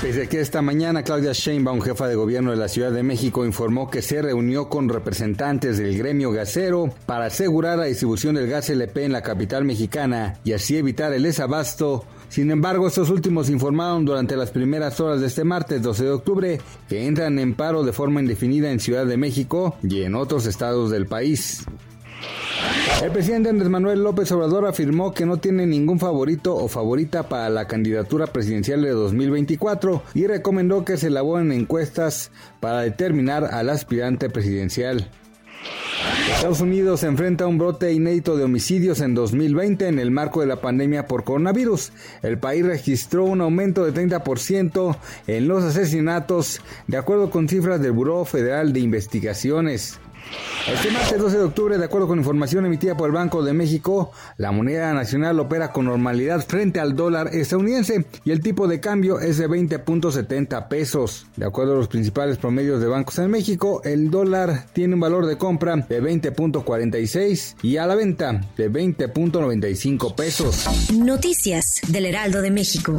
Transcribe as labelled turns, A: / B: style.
A: A que esta mañana Claudia Sheinbaum, jefa de gobierno de la Ciudad de México, informó que se reunió con representantes del gremio gasero para asegurar la distribución del gas LP en la capital mexicana y así evitar el desabasto. Sin embargo, estos últimos informaron durante las primeras horas de este martes 12 de octubre que entran en paro de forma indefinida en Ciudad de México y en otros estados del país. El presidente Andrés Manuel López Obrador afirmó que no tiene ningún favorito o favorita para la candidatura presidencial de 2024 y recomendó que se elaboren encuestas para determinar al aspirante presidencial. Estados Unidos se enfrenta a un brote inédito de homicidios en 2020 en el marco de la pandemia por coronavirus. El país registró un aumento de 30% en los asesinatos, de acuerdo con cifras del Buró Federal de Investigaciones. Este martes 12 de octubre, de acuerdo con información emitida por el Banco de México, la moneda nacional opera con normalidad frente al dólar estadounidense y el tipo de cambio es de 20.70 pesos. De acuerdo a los principales promedios de bancos en México, el dólar tiene un valor de compra de 20.46 y a la venta de 20.95 pesos.
B: Noticias del Heraldo de México.